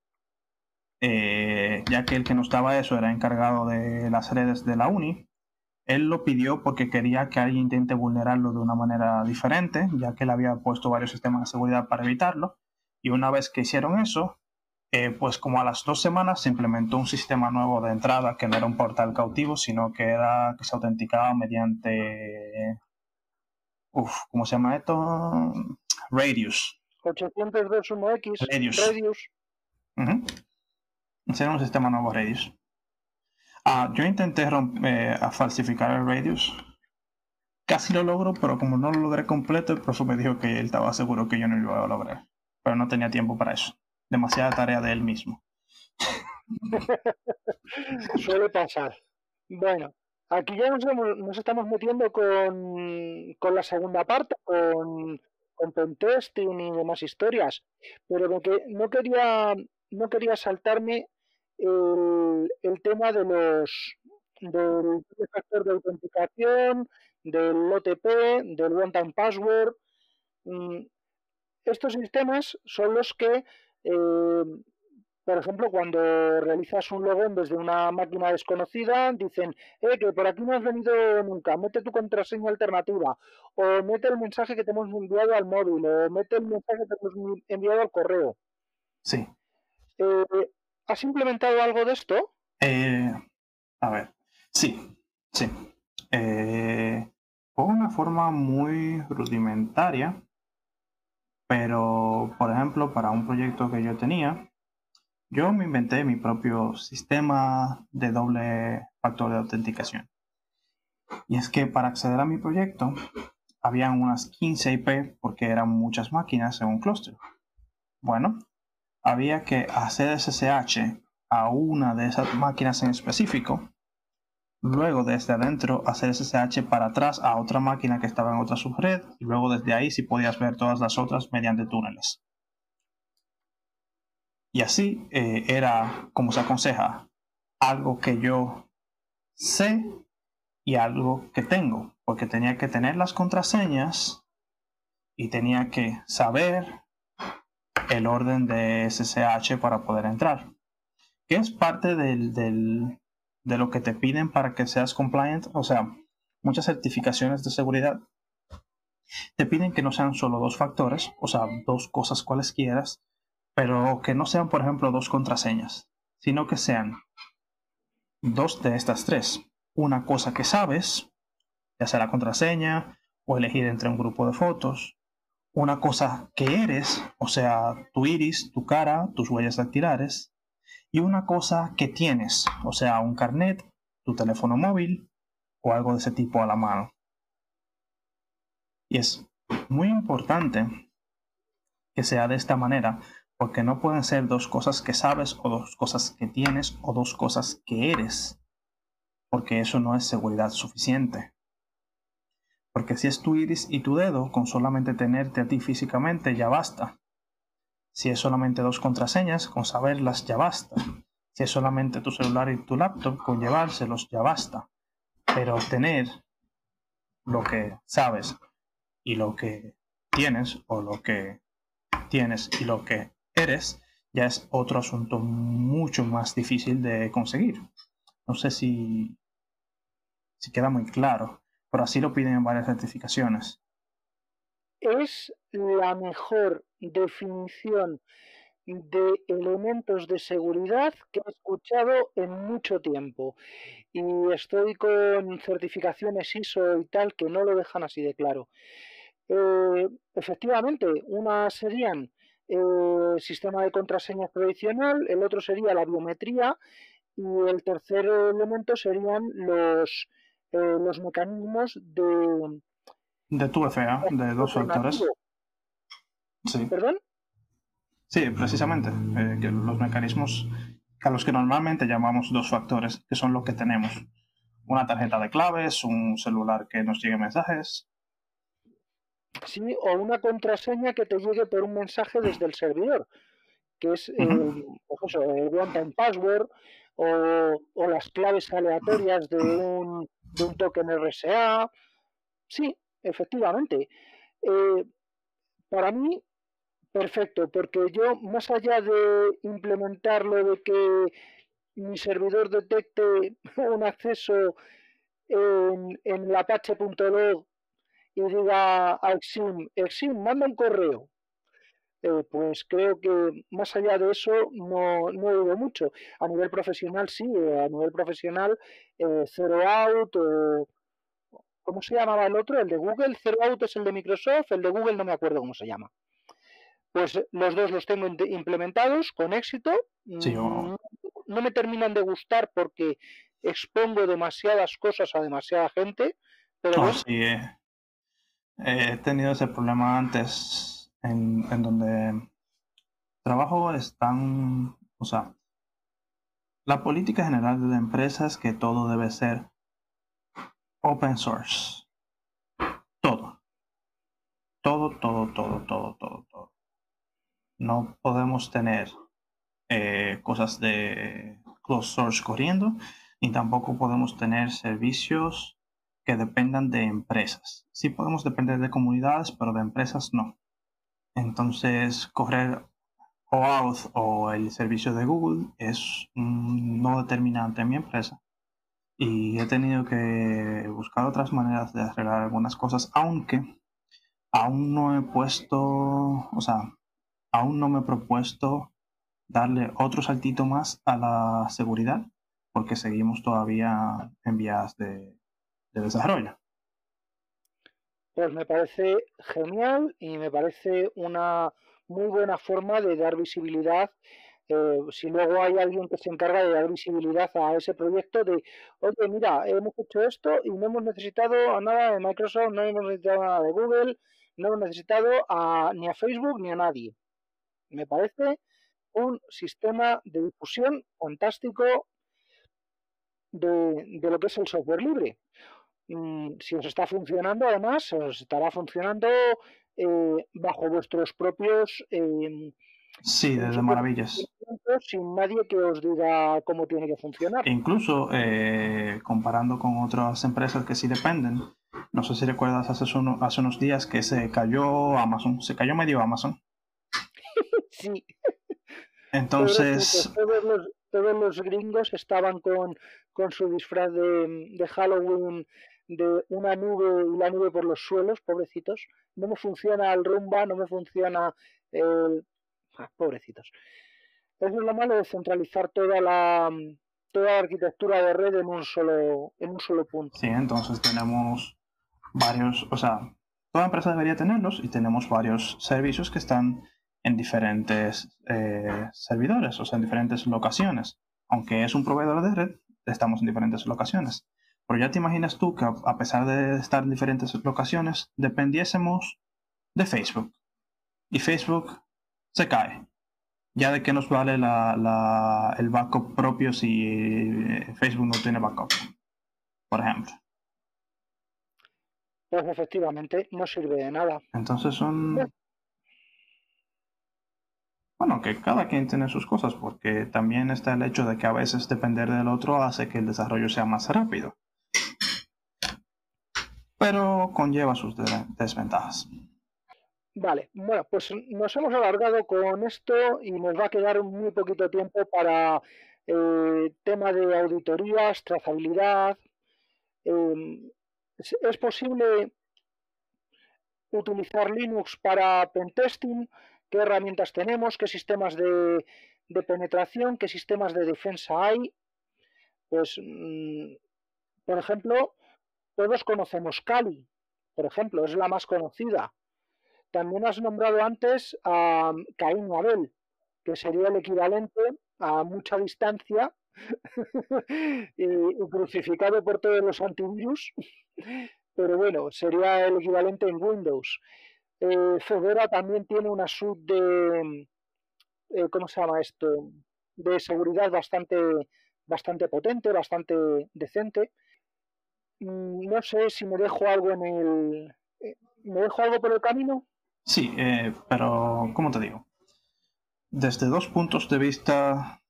eh, ya que el que nos daba eso era encargado de las redes de la uni, él lo pidió porque quería que alguien intente vulnerarlo de una manera diferente, ya que él había puesto varios sistemas de seguridad para evitarlo. Y una vez que hicieron eso, eh, pues como a las dos semanas se implementó un sistema nuevo de entrada que no era un portal cautivo, sino que era que se autenticaba mediante, uf, ¿cómo se llama esto? Radius. 802.1x. Radius. Radius. Era un sistema nuevo Radius. Ah, yo intenté eh, a falsificar el Radius. Casi lo logro, pero como no lo logré completo, el profesor me dijo que él estaba seguro que yo no lo iba a lograr. Pero no tenía tiempo para eso demasiada tarea de él mismo. Suele pasar. Bueno, aquí ya nos, estamos metiendo con, con, la segunda parte, con, con pentesting y demás historias, pero lo que no quería, no quería saltarme el, el tema de los del factor de autenticación, del OTP, del One Time Password. Mm, estos sistemas son los que eh, por ejemplo, cuando realizas un login desde una máquina desconocida, dicen, eh, que por aquí no has venido nunca, mete tu contraseña alternativa, o mete el mensaje que te hemos enviado al móvil, o mete el mensaje que te hemos enviado al correo. Sí. Eh, ¿Has implementado algo de esto? Eh, a ver, sí, sí. Eh, una forma muy rudimentaria, pero, por ejemplo, para un proyecto que yo tenía, yo me inventé mi propio sistema de doble factor de autenticación. Y es que para acceder a mi proyecto, había unas 15 IP porque eran muchas máquinas en un clúster. Bueno, había que hacer SSH a una de esas máquinas en específico luego desde adentro hacer SSH para atrás a otra máquina que estaba en otra subred y luego desde ahí si podías ver todas las otras mediante túneles. Y así eh, era, como se aconseja, algo que yo sé y algo que tengo, porque tenía que tener las contraseñas y tenía que saber el orden de SSH para poder entrar, que es parte de lo que te piden para que seas compliant, o sea, muchas certificaciones de seguridad te piden que no sean solo dos factores, o sea, dos cosas quieras, pero que no sean, por ejemplo, dos contraseñas, sino que sean dos de estas tres. Una cosa que sabes, ya sea la contraseña o elegir entre un grupo de fotos. Una cosa que eres, o sea, tu iris, tu cara, tus huellas dactilares y una cosa que tienes, o sea, un carnet, tu teléfono móvil o algo de ese tipo a la mano. Y es muy importante que sea de esta manera, porque no pueden ser dos cosas que sabes o dos cosas que tienes o dos cosas que eres, porque eso no es seguridad suficiente. Porque si es tu iris y tu dedo, con solamente tenerte a ti físicamente ya basta. Si es solamente dos contraseñas, con saberlas ya basta. Si es solamente tu celular y tu laptop, con llevárselos ya basta. Pero tener lo que sabes y lo que tienes, o lo que tienes y lo que eres, ya es otro asunto mucho más difícil de conseguir. No sé si, si queda muy claro, así lo piden en varias certificaciones. Es la mejor definición de elementos de seguridad que he escuchado en mucho tiempo. Y estoy con certificaciones ISO y tal que no lo dejan así de claro. Eh, efectivamente, unas serían eh, sistema de contraseña tradicional, el otro sería la biometría y el tercer elemento serían los, eh, los mecanismos de... De tu FA, de dos factores. Sí. ¿Perdón? Sí, precisamente. Eh, que los mecanismos a los que normalmente llamamos dos factores, que son los que tenemos. Una tarjeta de claves, un celular que nos llegue mensajes. Sí, o una contraseña que te llegue por un mensaje desde el servidor, que es el, pues el one time password o, o, las claves aleatorias de un, de un token RSA. Sí, efectivamente. Eh, para mí Perfecto, porque yo, más allá de implementarlo de que mi servidor detecte un acceso en, en el apache.log y diga a Exim, Exim, manda un correo. Eh, pues creo que más allá de eso no, no digo mucho. A nivel profesional sí, eh, a nivel profesional eh, Zero Out o... ¿Cómo se llamaba el otro? El de Google. Zero Out es el de Microsoft, el de Google no me acuerdo cómo se llama. Pues los dos los tengo implementados con éxito. Mm, no, me terminan de gustar porque expongo demasiadas cosas a demasiada gente. Pero sí, eh. he tenido ese problema antes en, donde trabajo están, o sea, la política general de la empresa es que todo debe ser open source. Todo. Todo, todo, todo, todo, todo, todo no podemos tener eh, cosas de closed source corriendo, ni tampoco podemos tener servicios que dependan de empresas. Sí podemos depender de comunidades, pero de empresas no. Entonces, correr OAuth o el servicio de Google es no determinante en mi empresa. Y he tenido que buscar otras maneras de arreglar algunas cosas, aunque aún no he puesto, o sea, aún no me he propuesto darle otro saltito más a la seguridad, porque seguimos todavía en vías de, desarrollo. Pues me parece genial y me parece una muy buena forma de dar visibilidad. Eh, si luego hay alguien que se encarga de dar visibilidad a ese proyecto de, oye, mira, hemos hecho esto y no hemos necesitado nada de Microsoft, no hemos necesitado nada de Google, no hemos necesitado a, ni a Facebook ni a nadie. Me parece un sistema de difusión fantástico de, lo que es el software libre. Mm, si os está funcionando, además, os estará funcionando eh, bajo vuestros propios... Eh, sí, desde maravillas. Sin nadie que os diga cómo tiene que funcionar. incluso eh, comparando con otras empresas que sí dependen. No sé si recuerdas hace, hace unos días que se cayó Amazon, se cayó medio Amazon. Sí. Entonces. Todos los, gringos estaban con, con su disfraz de, de, Halloween de una nube y la nube por los suelos, pobrecitos. No me funciona el rumba, no me funciona el. Ah, pobrecitos. Es lo malo de centralizar toda la toda la arquitectura de red en un solo en un solo punto. Sí, entonces tenemos varios, o sea, toda empresa debería tenerlos y tenemos varios servicios que están en diferentes eh, servidores, o sea, en diferentes locaciones. Aunque es un proveedor de red, estamos en diferentes locaciones. Pero ya te imaginas tú que a pesar de estar en diferentes locaciones, dependiésemos de Facebook. Y Facebook se cae. Ya de qué nos vale el backup propio si eh, Facebook no tiene backup, por ejemplo. Pues efectivamente no sirve de nada. Entonces son bueno, que cada quien tiene sus cosas, porque también está el hecho de que a veces depender del otro hace que el desarrollo sea más rápido. Pero conlleva sus desventajas. Vale, bueno, pues nos hemos alargado con esto y nos va a quedar muy poquito tiempo para eh, tema de auditorías, trazabilidad. Em, ¿Es posible utilizar Linux para pentesting? qué herramientas tenemos, qué sistemas de, penetración, qué sistemas de defensa hay. Pues, mm, por ejemplo, todos conocemos Kali, por ejemplo, es la más conocida. también has nombrado antes a Caín Abel, que sería el equivalente a mucha distancia y, crucificado por todos los antivirus, pero bueno, sería el equivalente en Windows. Eh, Fedora también tiene una suite de, eh, ¿cómo se llama esto? De seguridad bastante, bastante potente, bastante decente. Mm, no sé si me dejo algo en el... Eh, ¿Me dejo algo por el camino? Sí, pero ¿cómo te digo? Desde dos puntos de vista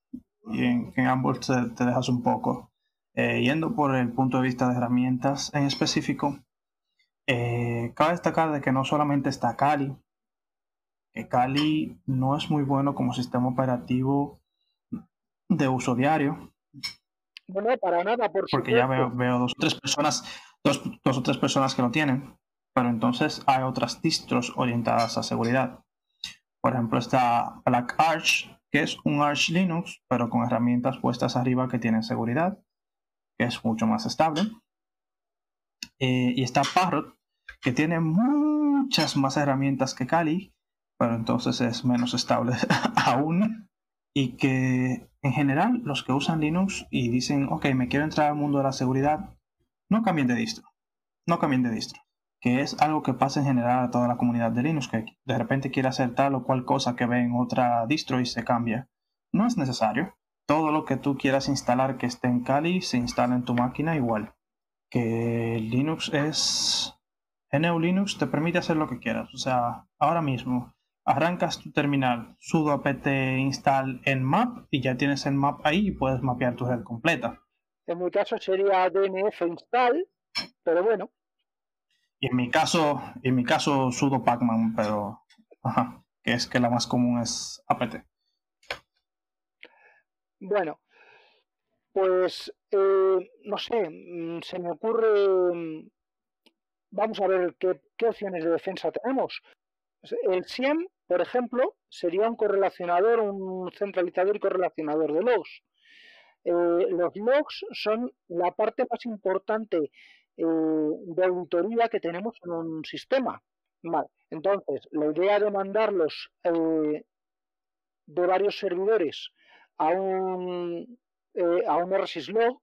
y en, ambos te, dejas un poco. Eh, yendo por el punto de vista de herramientas en específico, eh, cabe destacar de que no solamente está Kali, que Kali no es muy bueno como sistema operativo de uso diario. No, para nada, por Porque ya veo, veo, dos o tres personas, dos, dos o tres personas que lo tienen, pero entonces hay otras distros orientadas a seguridad. Por ejemplo, está Black Arch, que es un Arch Linux, pero con herramientas puestas arriba que tienen seguridad, que es mucho más estable. Eh, y está Parrot, que tiene muchas más herramientas que Kali, pero entonces es menos estable aún. Y que en general los que usan Linux y dicen, ok, me quiero entrar al mundo de la seguridad, no cambien de distro. No cambien de distro que es algo que pasa en general a toda la comunidad de Linux, que de repente quiere hacer tal o cual cosa que ve en otra distro y se cambia. No es necesario. Todo lo que tú quieras instalar que esté en Kali se instala en tu máquina igual. Que Linux es... GNU Linux te permite hacer lo que quieras. O sea, ahora mismo arrancas tu terminal, sudo apt install en map y ya tienes el map ahí y puedes mapear tu red completa. En mi caso sería DNF install, pero bueno, y en mi caso, en mi caso sudo pacman, pero que es que la más común es apt. Bueno, pues eh, no sé, mm, se me ocurre, mm, vamos a ver qué, opciones de defensa tenemos. El SIEM, por ejemplo, sería un correlacionador, un centralizador y correlacionador de logs. Eh, los logs son la parte más importante eh, de auditoría que tenemos en un sistema. Entonces, la idea de mandarlos eh, de varios servidores a un, a un RSysLog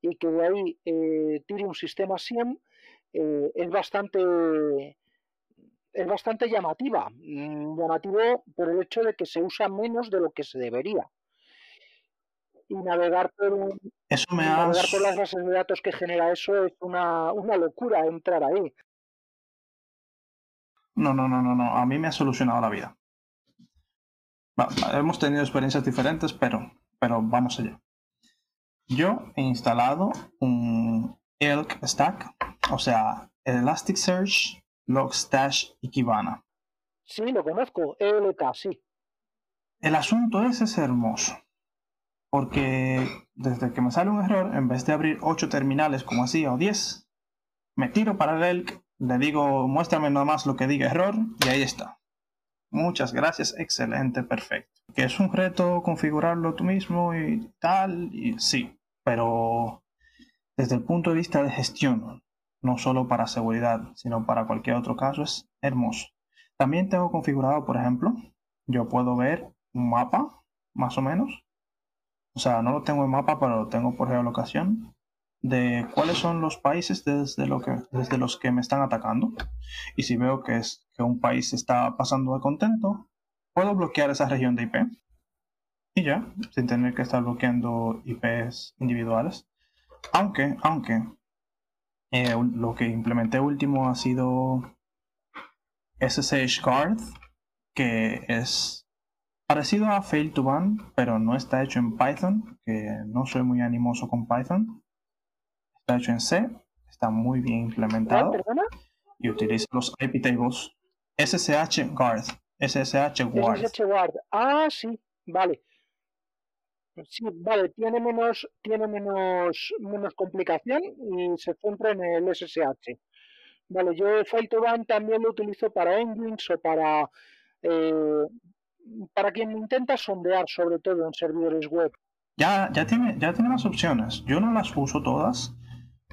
y que de ahí tire un sistema SIEM es bastante es bastante llamativa. Mm, llamativo por el hecho de que se usa menos de lo que se debería y navegar por eso me navegar por las bases de datos que genera eso es una, una locura entrar ahí. No, no, no, no, no. A mí me ha solucionado la vida. hemos tenido experiencias diferentes, pero, pero vamos allá. Yo he instalado un Elk Stack, o sea, Elasticsearch, Logstash y Kibana. Sí, lo conozco, ELK, sí. El asunto ese es hermoso porque desde que me sale un error, en vez de abrir 8 terminales como hacía o 10, me tiro para el ELK, le digo muéstrame nomás lo que diga error y ahí está. Muchas gracias, excelente, perfecto. Que es un reto configurarlo tú mismo y tal, y sí, pero desde el punto de vista de gestión, no solo para seguridad, sino para cualquier otro caso, es hermoso. También tengo configurado, por ejemplo, yo puedo ver un mapa, más o menos, o sea, no lo tengo en mapa, pero lo tengo por geolocación, de cuáles son los países desde, lo que, desde los que me están atacando. Y si veo que, es, que un país está pasando de contento, puedo bloquear esa región de IP. Y ya, sin tener que estar bloqueando IPs individuales. Aunque, aunque, eh, lo que implementé último ha sido SSH Guard, que es Parecido a Fail to Ban, pero no está hecho en Python, que no soy muy animoso con Python. Está hecho en C, está muy bien implementado. Y utiliza los IP tables SSH Guard. SSH Guard. SSH Guard. Ah, sí, vale. Sí, vale, tiene menos, tiene menos, menos complicación y se centra en el SSH. Vale, yo Fail to también lo utilizo para engines o para eh, para quien intenta sondear, sobre todo en servidores web. Ya, ya, tiene, ya tiene más opciones. Yo no las uso todas,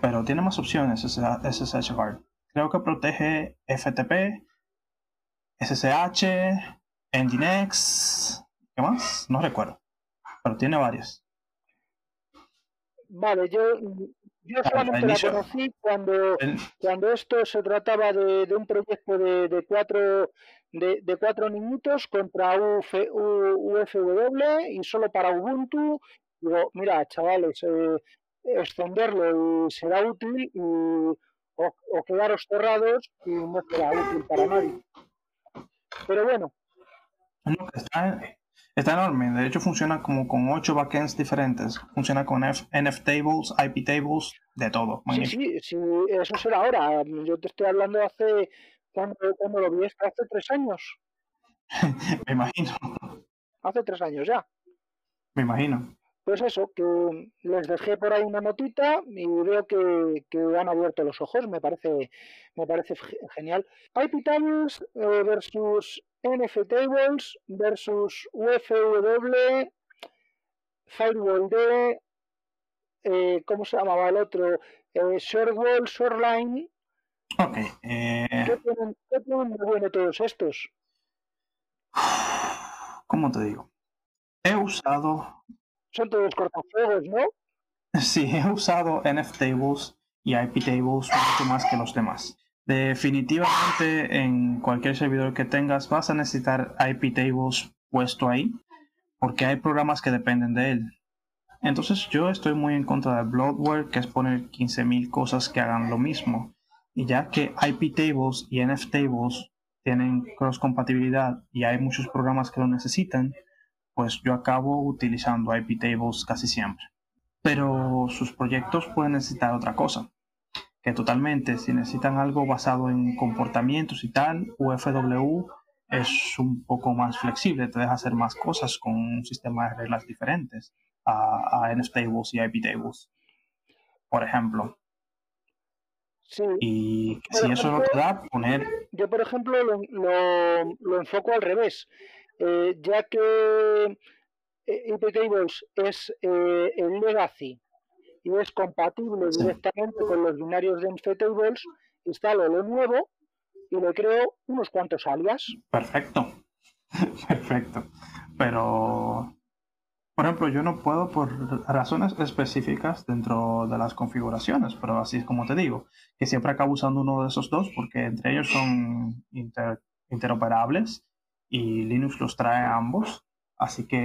pero tiene más opciones SSH Guard. Creo que protege FTP, SSH, Nginx, ¿qué más? No recuerdo, tiene varias. Vale, yo, yo solamente la conocí cuando, cuando esto se trataba de, un proyecto de, de cuatro de, de, cuatro minutos contra Uf, UFW y solo para Ubuntu. Digo, mira, chavales, eh, extenderlo y será útil y, o, o, quedaros cerrados y no será útil para nadie. Pero bueno. está, está, enorme. De hecho, funciona como con ocho backends diferentes. Funciona con NF tables, IP tables, de todo. Sí, sí, sí, eso será ahora. Yo te estoy hablando hace. cuando, cuando lo vi? Hace tres años. Me imagino. Hace tres años ya. Me imagino pues eso, que les dejé por ahí una notita y veo que, han abierto los ojos, me parece, me parece genial. IP tables eh, versus NF tables versus UFW, Firewall D, eh, ¿cómo se llamaba el otro? Eh, Shortwall, Shoreline. Ok. Eh... ¿Qué, tienen, ¿Qué tienen de bueno todos estos? ¿Cómo te digo? He usado son todos cortafuegos, ¿no? Sí, he usado NFTables y IPTables mucho más que los demás. Definitivamente en cualquier servidor que tengas vas a necesitar IPTables puesto ahí porque hay programas que dependen de él. Entonces yo estoy muy en contra de bloatware, que es poner 15.000 cosas que hagan lo mismo. Y ya que IPTables y NFTables tienen cross compatibilidad y hay muchos programas que lo necesitan, pues yo acabo utilizando iptables casi siempre. Pero sus proyectos pueden necesitar otra cosa, que totalmente si necesitan algo basado en comportamientos y tal, UFW es un poco más flexible, te deja hacer más cosas con un sistema de reglas diferentes a, a NFTables y iptables, por ejemplo. Sí. Y si eso no te da, poner... Yo, por ejemplo, lo, lo enfoco al revés. Eh, ya que IPTables eh, es eh, el legacy y es compatible directamente con los binarios de inftables, instalo lo nuevo y le creo unos cuantos alias. Perfecto, perfecto. Pero, por ejemplo, yo no puedo por razones específicas dentro de las configuraciones, pero así es como te digo, que siempre acabo usando uno de esos dos porque entre ellos son interoperables y Linux los trae a ambos. Así que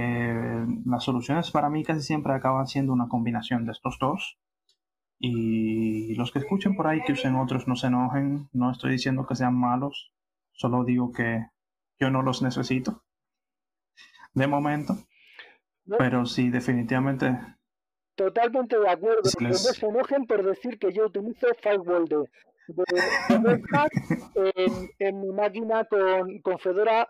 las soluciones para mí casi siempre acaban siendo una combinación de estos dos. Y los que escuchen por ahí que usen otros no se enojen. No estoy diciendo que sean malos. Solo digo que yo no los necesito. De momento. Pero sí, definitivamente. Totalmente de acuerdo. No se enojen por decir que yo utilizo Firewall de, en, en, mi máquina con, con Fedora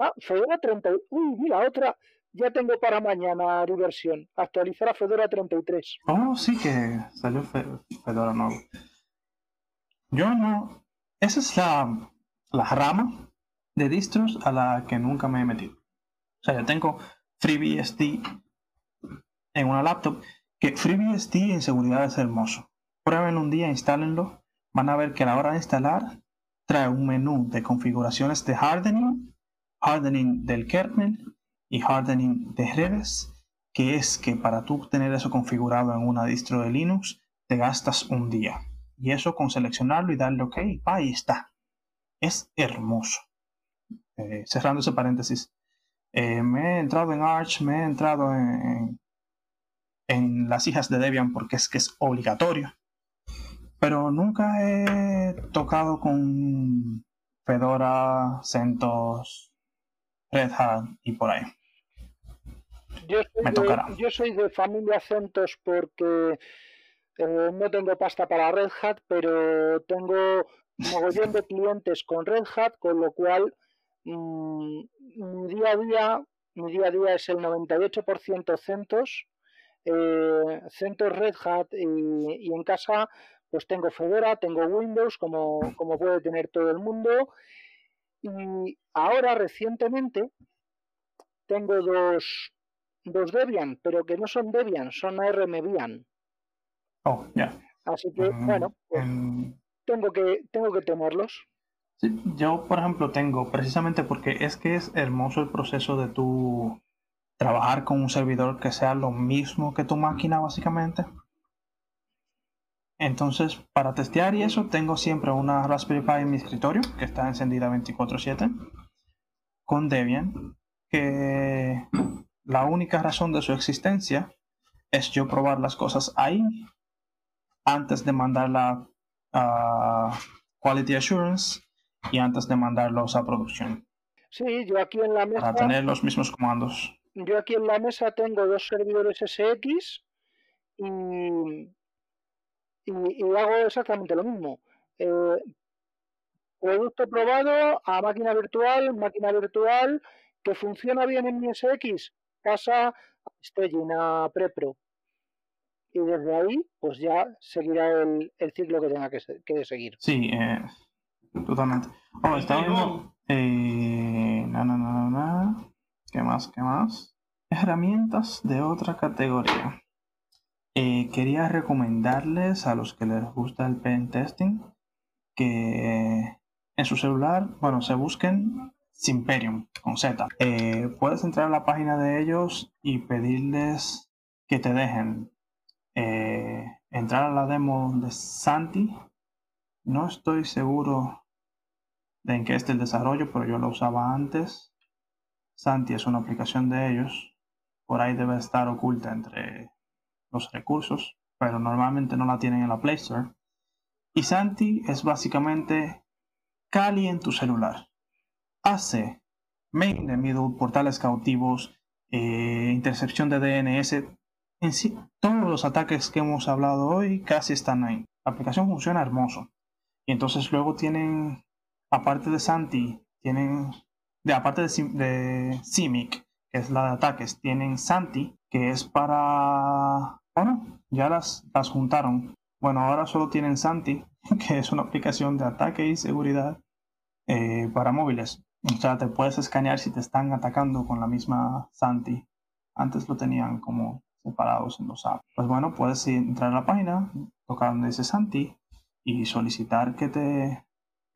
Ah, Fedora 30. Uy, mira, otra. Ya tengo para mañana diversión. Actualizar a Fedora 33. Oh, sí que salió Fedora nuevo. Yo no. Esa es la, la rama de distros a la que nunca me he metido. O sea, yo tengo FreeBSD en una laptop. Que FreeBSD en seguridad es hermoso. Prueben un día, instálenlo. Van a ver que a la hora de instalar trae un menú de configuraciones de hardening hardening del kernel y hardening de redes, que es que para tú tener eso configurado en una distro de Linux, te gastas un día. Y eso con seleccionarlo y darle OK, ahí está. Es hermoso. Eh, cerrando ese paréntesis. Eh, me he entrado en Arch, me he entrado en, en las hijas de Debian porque es que es obligatorio. Pero nunca he tocado con Fedora, CentOS, Red Hat y por ahí. Yo soy, De, yo soy de familia Centos porque eh, no tengo pasta para Red Hat, pero tengo mogollón de clientes con Red Hat, con lo cual mm, mi día a día, mi día a día es el 98% CentOS, eh, CentOS Red Hat y, y, en casa pues tengo Fedora, tengo Windows como, como puede tener todo el mundo y ahora recientemente tengo dos, dos Debian, pero que no son Debian, son ARM Debian. Oh, ya. Así que, mm, bueno, pues tengo, que, tengo que tenerlos. yo, por ejemplo, tengo, precisamente porque es que es hermoso el proceso de tu trabajar con un servidor que sea lo mismo que tu máquina, básicamente. Entonces, para testear y eso, tengo siempre una Raspberry Pi en mi escritorio, que está encendida 24/7, con Debian, que la única razón de su existencia es yo probar las cosas ahí antes de mandarla a Quality Assurance y antes de mandarlos a producción. Sí, yo aquí en la mesa. Para tener los mismos comandos. Yo aquí en la mesa tengo dos servidores SX y, y, hago exactamente lo mismo. Eh, producto probado a máquina virtual, máquina virtual que funciona bien en mi SX, pasa a staging, a prepro. Y desde ahí, pues ya seguirá el, ciclo que tenga que, que seguir. Sí, eh, Totalmente. Oh, está viendo. Eh, no, no, no, no. ¿Qué más? ¿Qué más? Herramientas de otra categoría. Eh, quería recomendarles a los que les gusta el pen testing que en su celular, bueno, se busquen Simperium con Z. Eh, puedes entrar a la página de ellos y pedirles que te dejen entrar a la demo de Santi. No estoy seguro de en qué está el desarrollo, pero yo lo usaba antes. Santi es una aplicación de ellos. Por ahí debe estar oculta entre los recursos, pero normalmente no la tienen en la Play Store. Y Santi es básicamente Kali en tu celular. Hace main de middle, portales cautivos, eh, intercepción de DNS. En sí, todos los ataques que hemos hablado hoy casi están ahí. La aplicación funciona hermoso. Y entonces luego tienen aparte de Santi, tienen, de, aparte de, de Simic, que es la de ataques, tienen Santi, que es para, bueno, ya las, las juntaron. Bueno, ahora solo tienen Santi, que es una aplicación de ataque y seguridad eh, para móviles. O sea, te puedes escanear si te están atacando con la misma Santi. Antes lo tenían como separados en los apps. Pues bueno, puedes entrar a la página, tocar donde dice Santi y solicitar que te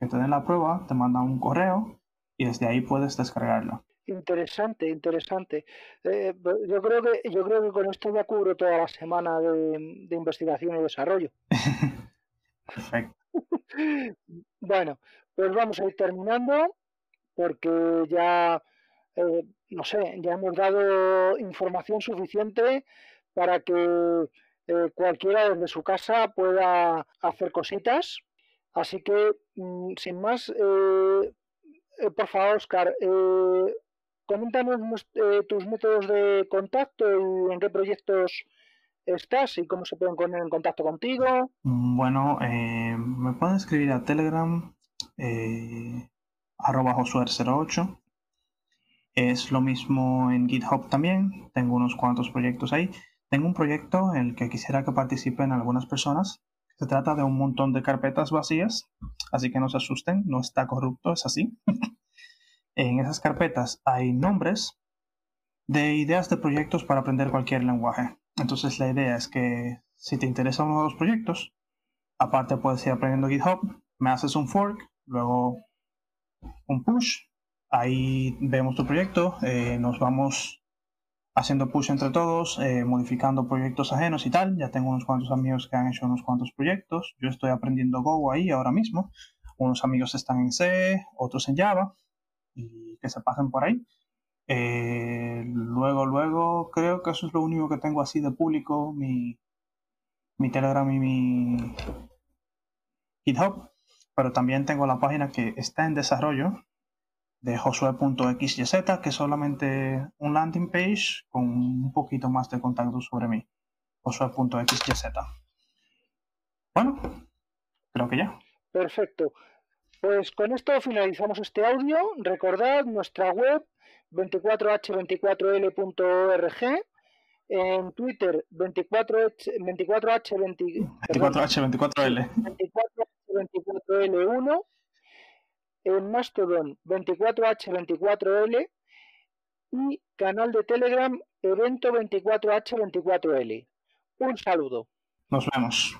que te den la prueba, te mandan un correo y desde ahí puedes descargarla. Interesante, interesante. Eh, yo creo que yo creo que con esto ya cubro toda la semana de, investigación y desarrollo. Perfecto. bueno, pues vamos a ir terminando porque ya eh, no sé, ya hemos dado información suficiente para que eh, cualquiera desde su casa pueda hacer cositas Así que, mm, sin más, eh, eh, por favor, Oscar, eh, coméntanos tus métodos de contacto y en qué proyectos estás y cómo se pueden poner en contacto contigo. Mm, bueno, me pueden escribir a Telegram, arroba josuer08. Es lo mismo en GitHub también. Tengo unos cuantos proyectos ahí. Tengo un proyecto en el que quisiera que participen algunas personas se trata de un montón de carpetas vacías, así que no se asusten, no está corrupto, es así. en esas carpetas hay nombres de ideas de proyectos para aprender cualquier lenguaje. Entonces la idea es que si te interesa uno de los proyectos, aparte puedes ir aprendiendo GitHub, me haces un fork, luego un push, ahí vemos tu proyecto, eh, nos vamos haciendo push entre todos, eh, modificando proyectos ajenos y tal. Ya tengo unos cuantos amigos que han hecho unos cuantos proyectos. Yo estoy aprendiendo Go ahí ahora mismo. Unos amigos están en C, otros en Java, y que se pasen por ahí. Eh, luego, luego, creo que eso es lo único que tengo así de público, mi, mi Telegram y mi GitHub. Pero también tengo la página que está en desarrollo, de josue.xyz, que es solamente un landing page con un poquito más de contacto sobre mí. josue.xyz. Bueno, creo que ya. Perfecto. Pues con esto finalizamos este audio. Recordad nuestra web 24h24l.org, en Twitter 24h, 24h20, 24h24l. 24h24l1 en Mastodon 24H24L y canal de Telegram evento 24H24L. Un saludo. Nos vemos.